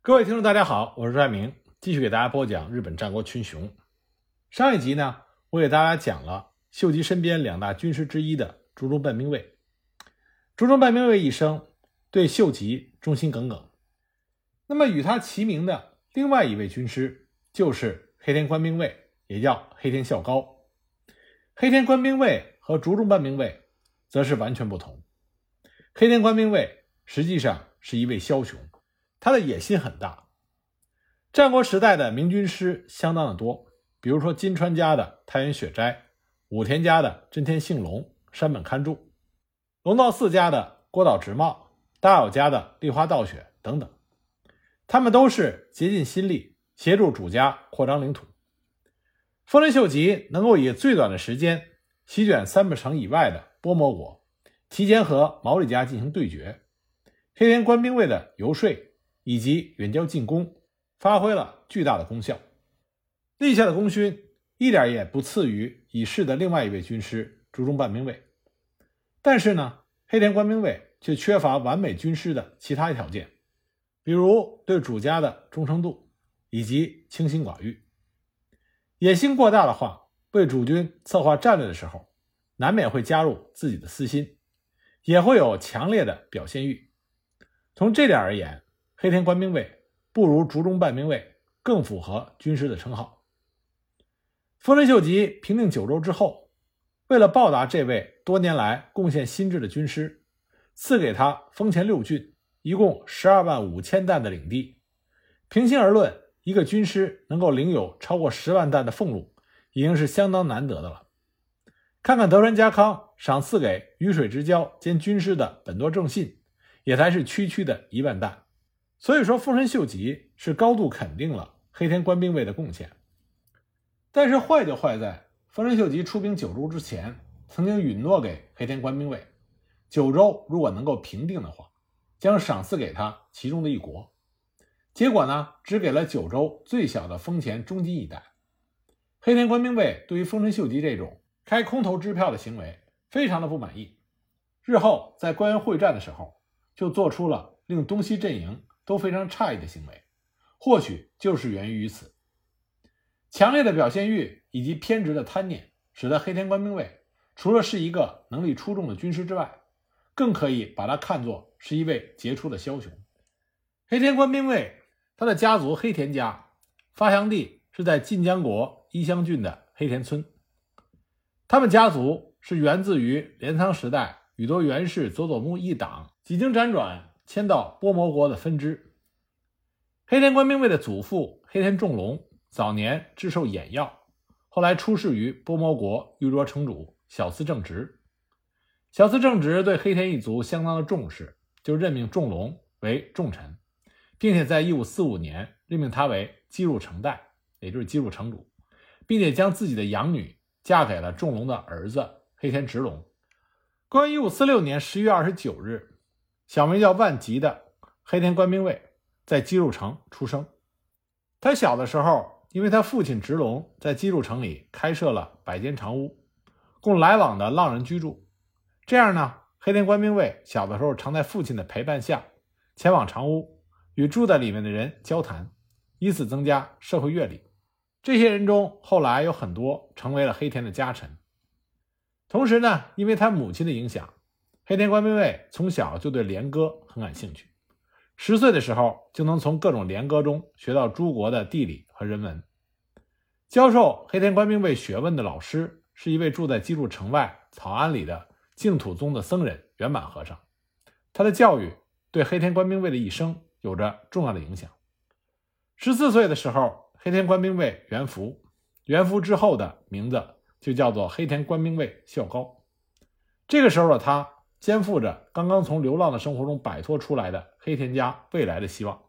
各位听众，大家好，我是朱爱明，继续给大家播讲日本战国群雄。上一集呢，我给大家讲了秀吉身边两大军师之一的竹中半兵卫。竹中半兵卫一生对秀吉忠心耿耿。那么与他齐名的另外一位军师就是黑田官兵卫，也叫黑田孝高。黑田官兵卫和竹中半兵卫则是完全不同。黑田官兵卫实际上是一位枭雄。他的野心很大。战国时代的明军师相当的多，比如说金川家的太原雪斋，武田家的真田幸隆、山本勘助，龙道寺家的郭岛直茂，大友家的立花道雪等等。他们都是竭尽心力协助主家扩张领土。丰臣秀吉能够以最短的时间席卷三本城以外的波摩国，提前和毛利家进行对决。黑田官兵卫的游说。以及远交近攻，发挥了巨大的功效，立下的功勋一点也不次于已逝的另外一位军师竹中半兵卫。但是呢，黑田官兵卫却缺乏完美军师的其他条件，比如对主家的忠诚度以及清心寡欲。野心过大的话，为主军策划战略的时候，难免会加入自己的私心，也会有强烈的表现欲。从这点而言，黑田官兵卫不如竹中半兵卫更符合军师的称号。丰臣秀吉平定九州之后，为了报答这位多年来贡献心智的军师，赐给他丰前六郡，一共十二万五千担的领地。平心而论，一个军师能够领有超过十万担的俸禄，已经是相当难得的了。看看德川家康赏赐给雨水之交兼军师的本多正信，也才是区区的一万担。所以说，丰臣秀吉是高度肯定了黑田官兵卫的贡献。但是坏就坏在丰臣秀吉出兵九州之前，曾经允诺给黑田官兵卫，九州如果能够平定的话，将赏赐给他其中的一国。结果呢，只给了九州最小的丰前中津一带。黑田官兵卫对于丰臣秀吉这种开空头支票的行为非常的不满意，日后在官员会战的时候，就做出了令东西阵营。都非常诧异的行为，或许就是源于于此。强烈的表现欲以及偏执的贪念，使得黑田官兵卫除了是一个能力出众的军师之外，更可以把他看作是一位杰出的枭雄。黑田官兵卫，他的家族黑田家发祥地是在晋江国伊香郡的黑田村，他们家族是源自于镰仓时代宇多源氏佐佐木一党几经辗转。迁到波摩国的分支。黑田官兵卫的祖父黑田重隆早年制受眼药，后来出仕于波摩国玉卓城主小司正直。小司正直对黑田一族相当的重视，就任命重隆为重臣，并且在一五四五年任命他为基入城代，也就是基入城主，并且将自己的养女嫁给了重隆的儿子黑田直隆。公元一五四六年十月二十九日。小名叫万吉的黑田官兵卫在姬入城出生。他小的时候，因为他父亲直隆在姬入城里开设了百间长屋，供来往的浪人居住。这样呢，黑田官兵卫小的时候常在父亲的陪伴下前往长屋，与住在里面的人交谈，以此增加社会阅历。这些人中，后来有很多成为了黑田的家臣。同时呢，因为他母亲的影响。黑田官兵卫从小就对连歌很感兴趣，十岁的时候就能从各种连歌中学到诸国的地理和人文。教授黑田官兵卫学问的老师是一位住在基筑城外草庵里的净土宗的僧人圆满和尚，他的教育对黑田官兵卫的一生有着重要的影响。十四岁的时候，黑田官兵卫元服，元服之后的名字就叫做黑田官兵卫孝高。这个时候的他。肩负着刚刚从流浪的生活中摆脱出来的黑田家未来的希望。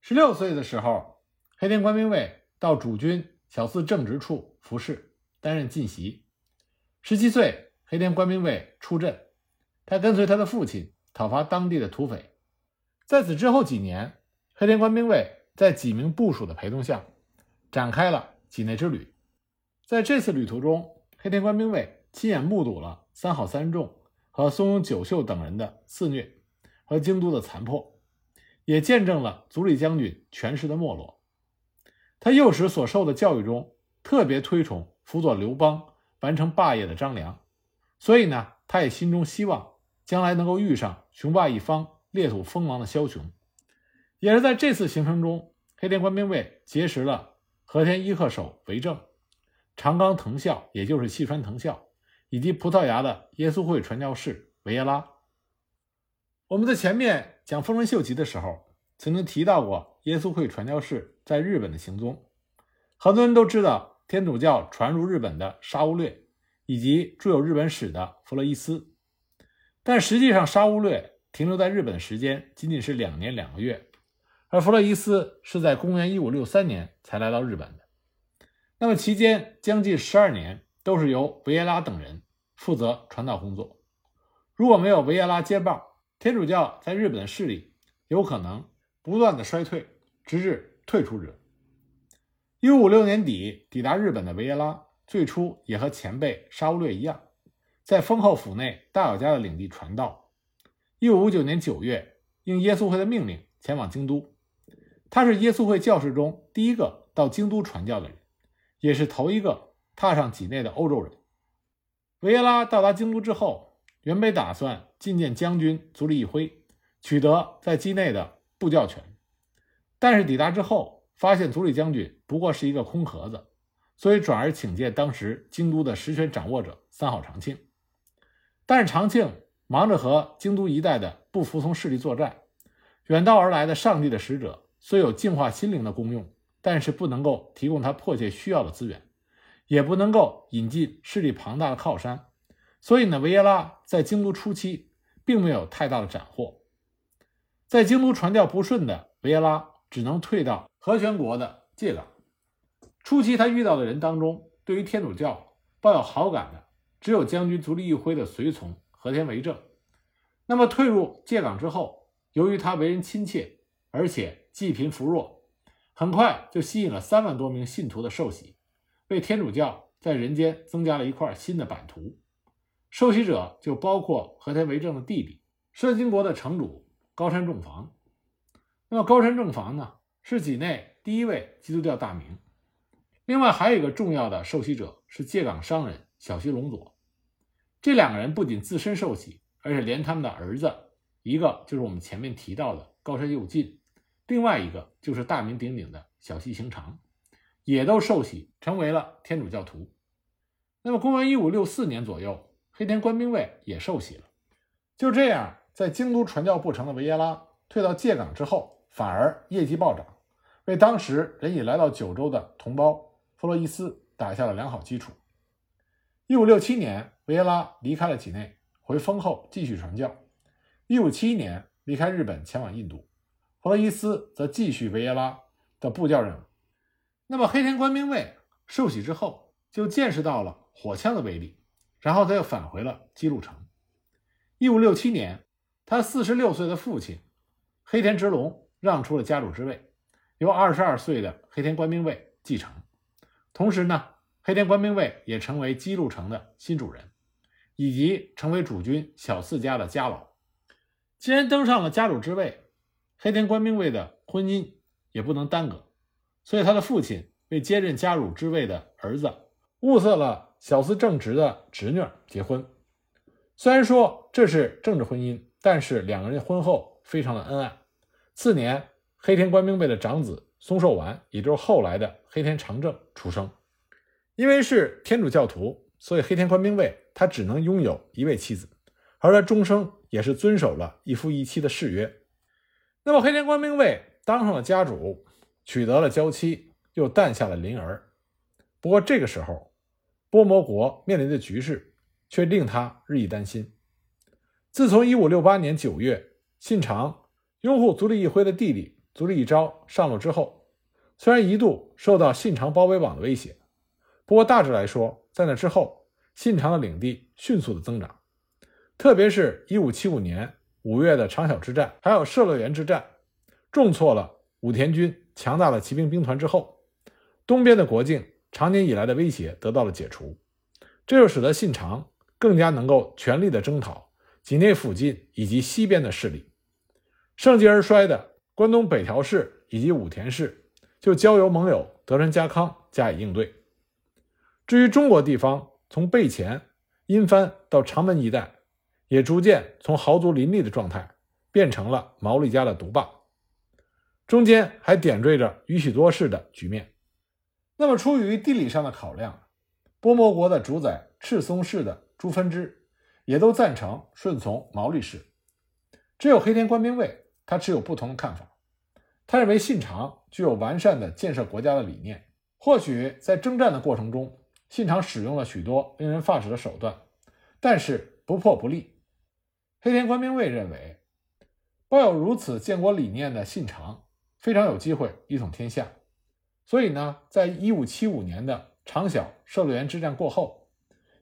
十六岁的时候，黑田官兵卫到主君小寺正直处服侍，担任近席。十七岁，黑田官兵卫出阵，他跟随他的父亲讨伐当地的土匪。在此之后几年，黑田官兵卫在几名部属的陪同下，展开了几内之旅。在这次旅途中，黑田官兵卫亲眼目睹了三好三重。和松永久秀等人的肆虐和京都的残破，也见证了足利将军权势的没落。他幼时所受的教育中，特别推崇辅佐刘邦完成霸业的张良，所以呢，他也心中希望将来能够遇上雄霸一方、列土封王的枭雄。也是在这次行程中，黑田官兵卫结识了和田伊贺守为政、长冈藤孝，也就是细川藤孝，以及葡萄牙的耶稣会传教士维耶拉。我们在前面讲丰臣秀吉的时候，曾经提到过耶稣会传教士在日本的行踪。很多人都知道天主教传入日本的沙乌略，以及著有日本史的弗洛伊斯，但实际上沙乌略停留在日本的时间仅仅是两年两个月。而弗洛伊斯是在公元一五六三年才来到日本的，那么期间将近十二年都是由维耶拉等人负责传道工作。如果没有维耶拉接棒，天主教在日本的势力有可能不断的衰退，直至退出日本。一五五六年底抵达日本的维耶拉，最初也和前辈沙乌略一样，在丰后府内大友家的领地传道。一五五九年九月，应耶稣会的命令前往京都。他是耶稣会教士中第一个到京都传教的人，也是头一个踏上畿内的欧洲人。维耶拉到达京都之后，原本打算觐见将军足利义辉，取得在畿内的布教权，但是抵达之后，发现足利将军不过是一个空壳子，所以转而请见当时京都的实权掌握者三好长庆。但是长庆忙着和京都一带的不服从势力作战，远道而来的上帝的使者。虽有净化心灵的功用，但是不能够提供他迫切需要的资源，也不能够引进势力庞大的靠山。所以呢，维耶拉在京都初期并没有太大的斩获。在京都传教不顺的维耶拉，只能退到和泉国的界港。初期他遇到的人当中，对于天主教抱有好感的，只有将军足利义辉的随从和田为政。那么退入界港之后，由于他为人亲切，而且济贫扶弱，很快就吸引了三万多名信徒的受洗，为天主教在人间增加了一块新的版图。受洗者就包括和田为政的弟弟摄津国的城主高山重房。那么高山重房呢，是畿内第一位基督教大名。另外还有一个重要的受洗者是借港商人小西隆佐。这两个人不仅自身受洗，而且连他们的儿子，一个就是我们前面提到的高山右近。另外一个就是大名鼎鼎的小西行长，也都受洗成为了天主教徒。那么，公元一五六四年左右，黑田官兵卫也受洗了。就这样，在京都传教不成的维耶拉退到界港之后，反而业绩暴涨，为当时人已来到九州的同胞弗洛伊斯打下了良好基础。一五六七年，维耶拉离开了畿内，回丰后继续传教。一五七一年，离开日本前往印度。弗洛伊斯则继续维耶拉的布教任务。那么黑田官兵卫受洗之后，就见识到了火枪的威力，然后他又返回了姬路城。一五六七年，他四十六岁的父亲黑田直隆让出了家主之位，由二十二岁的黑田官兵卫继承。同时呢，黑田官兵卫也成为姬路城的新主人，以及成为主君小四家的家老。既然登上了家主之位，黑田官兵卫的婚姻也不能耽搁，所以他的父亲为接任家主之位的儿子物色了小司正直的侄女结婚。虽然说这是政治婚姻，但是两个人婚后非常的恩爱。次年，黑田官兵卫的长子松寿丸，也就是后来的黑田长政出生。因为是天主教徒，所以黑田官兵卫他只能拥有一位妻子，而他终生也是遵守了一夫一妻的誓约。那么黑田官兵卫当上了家主，取得了娇妻，又诞下了麟儿。不过这个时候，波摩国面临的局势却令他日益担心。自从1568年9月，信长拥护足利义辉的弟弟足利义昭上路之后，虽然一度受到信长包围网的威胁，不过大致来说，在那之后，信长的领地迅速的增长，特别是1575年。五月的长筱之战，还有射乐园之战，重挫了武田军强大的骑兵兵团之后，东边的国境长年以来的威胁得到了解除，这就使得信长更加能够全力的征讨畿内附近以及西边的势力。盛极而衰的关东北条氏以及武田氏就交由盟友德川家康加以应对。至于中国地方，从备前、阴藩到长门一带，也逐渐从豪族林立的状态变成了毛利家的独霸，中间还点缀着宇喜多氏的局面。那么，出于地理上的考量，波摩国的主宰赤松氏的诸分支也都赞成顺从毛利氏，只有黑田官兵卫他持有不同的看法。他认为信长具有完善的建设国家的理念，或许在征战的过程中。信长使用了许多令人发指的手段，但是不破不立。黑田官兵卫认为，抱有如此建国理念的信长非常有机会一统天下。所以呢，在一五七五年的长小射鹿原之战过后，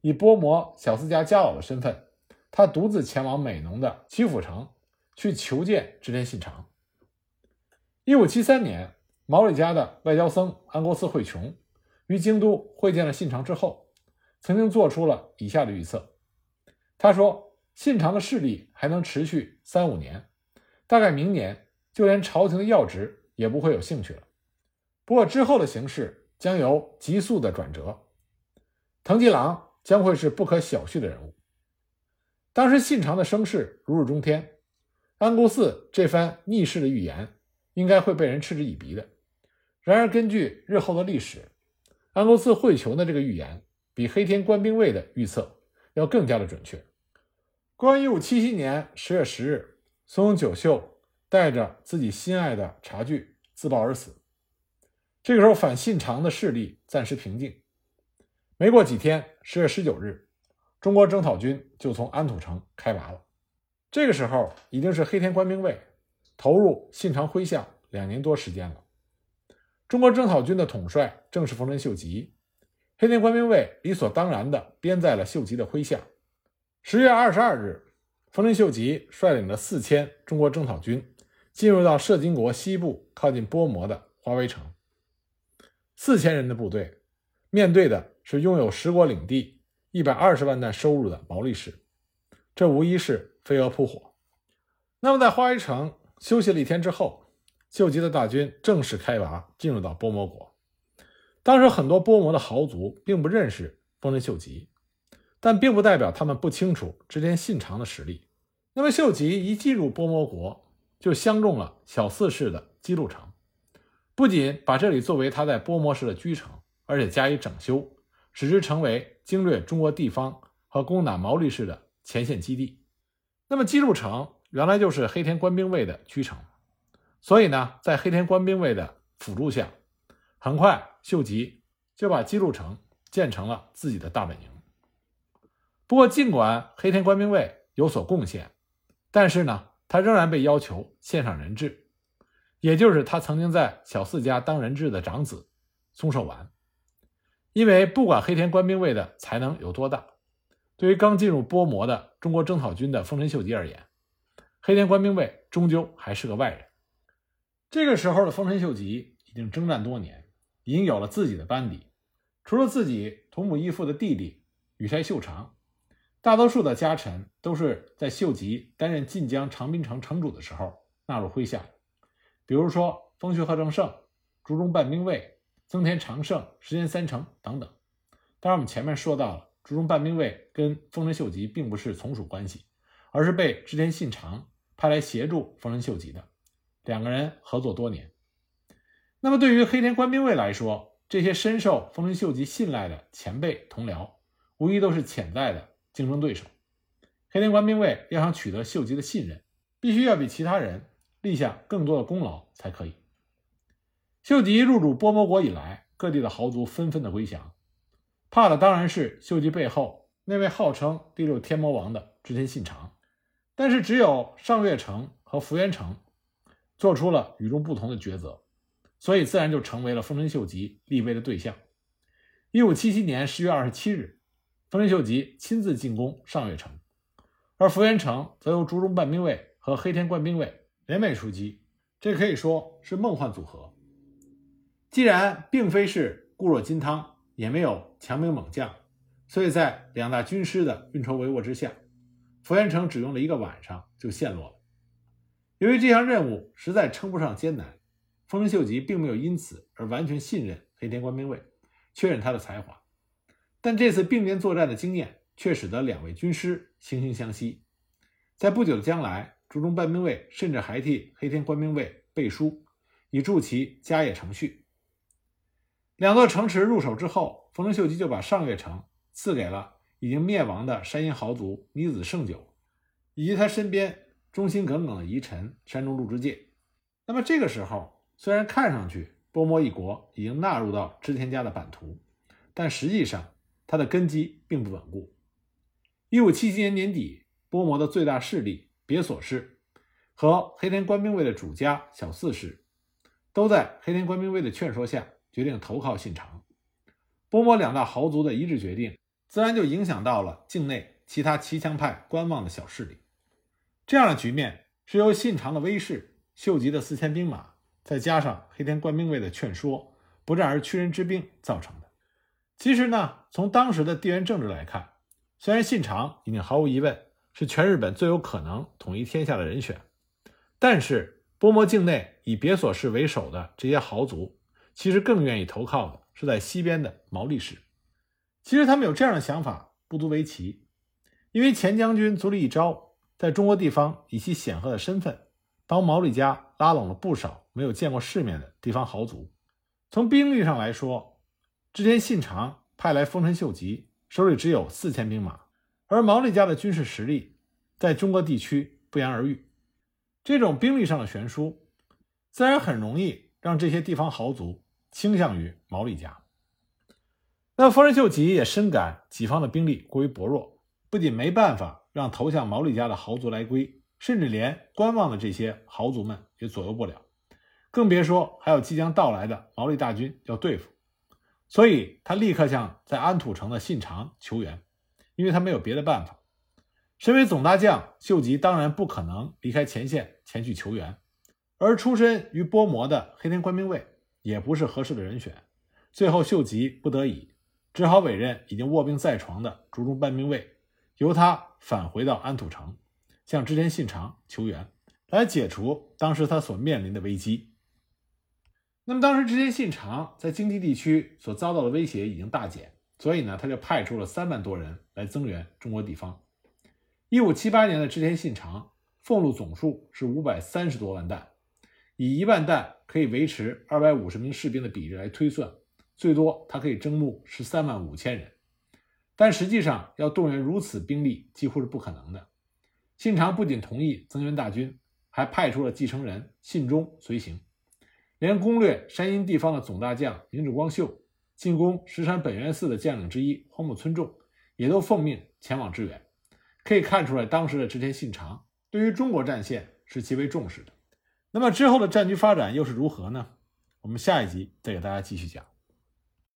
以波摩小斯家家老的身份，他独自前往美浓的岐阜城去求见织田信长。一五七三年，毛利家的外交僧安国寺惠琼。于京都会见了信长之后，曾经做出了以下的预测。他说：“信长的势力还能持续三五年，大概明年就连朝廷的要职也不会有兴趣了。不过之后的形势将有急速的转折，藤吉郎将会是不可小觑的人物。”当时信长的声势如日中天，安国寺这番逆势的预言应该会被人嗤之以鼻的。然而，根据日后的历史，安国寺会琼的这个预言，比黑田官兵卫的预测要更加的准确。公元一五七七年十月十日，松永久秀带着自己心爱的茶具自爆而死。这个时候，反信长的势力暂时平静。没过几天，十月十九日，中国征讨军就从安土城开拔了。这个时候，已经是黑田官兵卫投入信长麾下两年多时间了。中国征讨军的统帅正是丰臣秀吉，黑田官兵卫理所当然地编在了秀吉的麾下。十月二十二日，丰臣秀吉率领着四千中国征讨军进入到摄津国西部靠近波摩的华威城。四千人的部队面对的是拥有十国领地、一百二十万担收入的毛利氏，这无疑是飞蛾扑火。那么，在华威城休息了一天之后。秀吉的大军正式开拔，进入到波摩国。当时很多波摩的豪族并不认识丰臣秀吉，但并不代表他们不清楚织田信长的实力。那么秀吉一进入波摩国，就相中了小四市的姬路城，不仅把这里作为他在波摩时的居城，而且加以整修，使之成为经略中国地方和攻打毛利氏的前线基地。那么姬路城原来就是黑田官兵卫的居城。所以呢，在黑田官兵卫的辅助下，很快秀吉就把姬路城建成了自己的大本营。不过，尽管黑田官兵卫有所贡献，但是呢，他仍然被要求献上人质，也就是他曾经在小四家当人质的长子松寿丸。因为不管黑田官兵卫的才能有多大，对于刚进入波摩的中国征讨军的丰臣秀吉而言，黑田官兵卫终究还是个外人。这个时候的丰臣秀吉已经征战多年，已经有了自己的班底。除了自己同母异父的弟弟羽柴秀长，大多数的家臣都是在秀吉担任晋江长滨城城主的时候纳入麾下。比如说丰学和正胜、竹中半兵卫、增田长盛、石田三成等等。当然，我们前面说到了，竹中半兵卫跟丰臣秀吉并不是从属关系，而是被织田信长派来协助丰臣秀吉的。两个人合作多年，那么对于黑田官兵卫来说，这些深受丰臣秀吉信赖的前辈同僚，无疑都是潜在的竞争对手。黑田官兵卫要想取得秀吉的信任，必须要比其他人立下更多的功劳才可以。秀吉入主波摩国以来，各地的豪族纷纷的归降，怕的当然是秀吉背后那位号称第六天魔王的织田信长。但是只有上月城和福原城。做出了与众不同的抉择，所以自然就成为了丰臣秀吉立威的对象。一五七七年十月二十七日，丰臣秀吉亲自进攻上月城，而福原城则由竹中半兵卫和黑田官兵卫联袂出击，这可以说是梦幻组合。既然并非是固若金汤，也没有强兵猛将，所以在两大军师的运筹帷幄之下，福原城只用了一个晚上就陷落了。由于这项任务实在称不上艰难，丰臣秀吉并没有因此而完全信任黑田官兵卫，确认他的才华。但这次并肩作战的经验却使得两位军师惺惺相惜。在不久的将来，竹中半兵卫甚至还替黑田官兵卫背书，以助其家业成序。两座城池入手之后，丰臣秀吉就把上月城赐给了已经灭亡的山阴豪族尼子胜久，以及他身边忠心耿耿的遗臣山中鹿之介。那么这个时候，虽然看上去波摩一国已经纳入到织田家的版图，但实际上它的根基并不稳固。一五七七年年底，波摩的最大势力别所氏和黑田官兵卫的主家小四氏，都在黑田官兵卫的劝说下。决定投靠信长，波摩两大豪族的一致决定，自然就影响到了境内其他骑墙派观望的小势力。这样的局面是由信长的威势、秀吉的四千兵马，再加上黑田官兵卫的劝说，不战而屈人之兵造成的。其实呢，从当时的地缘政治来看，虽然信长已经毫无疑问是全日本最有可能统一天下的人选，但是波摩境内以别所氏为首的这些豪族。其实更愿意投靠的是在西边的毛利氏。其实他们有这样的想法不足为奇，因为前将军足利义昭在中国地方以其显赫的身份，帮毛利家拉拢了不少没有见过世面的地方豪族。从兵力上来说，织田信长派来丰臣秀吉手里只有四千兵马，而毛利家的军事实力在中国地区不言而喻。这种兵力上的悬殊，自然很容易让这些地方豪族。倾向于毛利家。那丰臣秀吉也深感己方的兵力过于薄弱，不仅没办法让投向毛利家的豪族来归，甚至连观望的这些豪族们也左右不了，更别说还有即将到来的毛利大军要对付。所以他立刻向在安土城的信长求援，因为他没有别的办法。身为总大将，秀吉当然不可能离开前线前去求援，而出身于波摩的黑田官兵卫。也不是合适的人选，最后秀吉不得已，只好委任已经卧病在床的竹中半兵卫，由他返回到安土城，向织田信长求援，来解除当时他所面临的危机。那么当时织田信长在京畿地区所遭到的威胁已经大减，所以呢，他就派出了三万多人来增援中国地方。一五七八年的织田信长俸禄总数是五百三十多万担。以一万担可以维持二百五十名士兵的比例来推算，最多他可以征募十三万五千人，但实际上要动员如此兵力几乎是不可能的。信长不仅同意增援大军，还派出了继承人信忠随行，连攻略山阴地方的总大将明智光秀、进攻石山本愿寺的将领之一荒木村重也都奉命前往支援。可以看出来，当时的织田信长对于中国战线是极为重视的。那么之后的战局发展又是如何呢？我们下一集再给大家继续讲。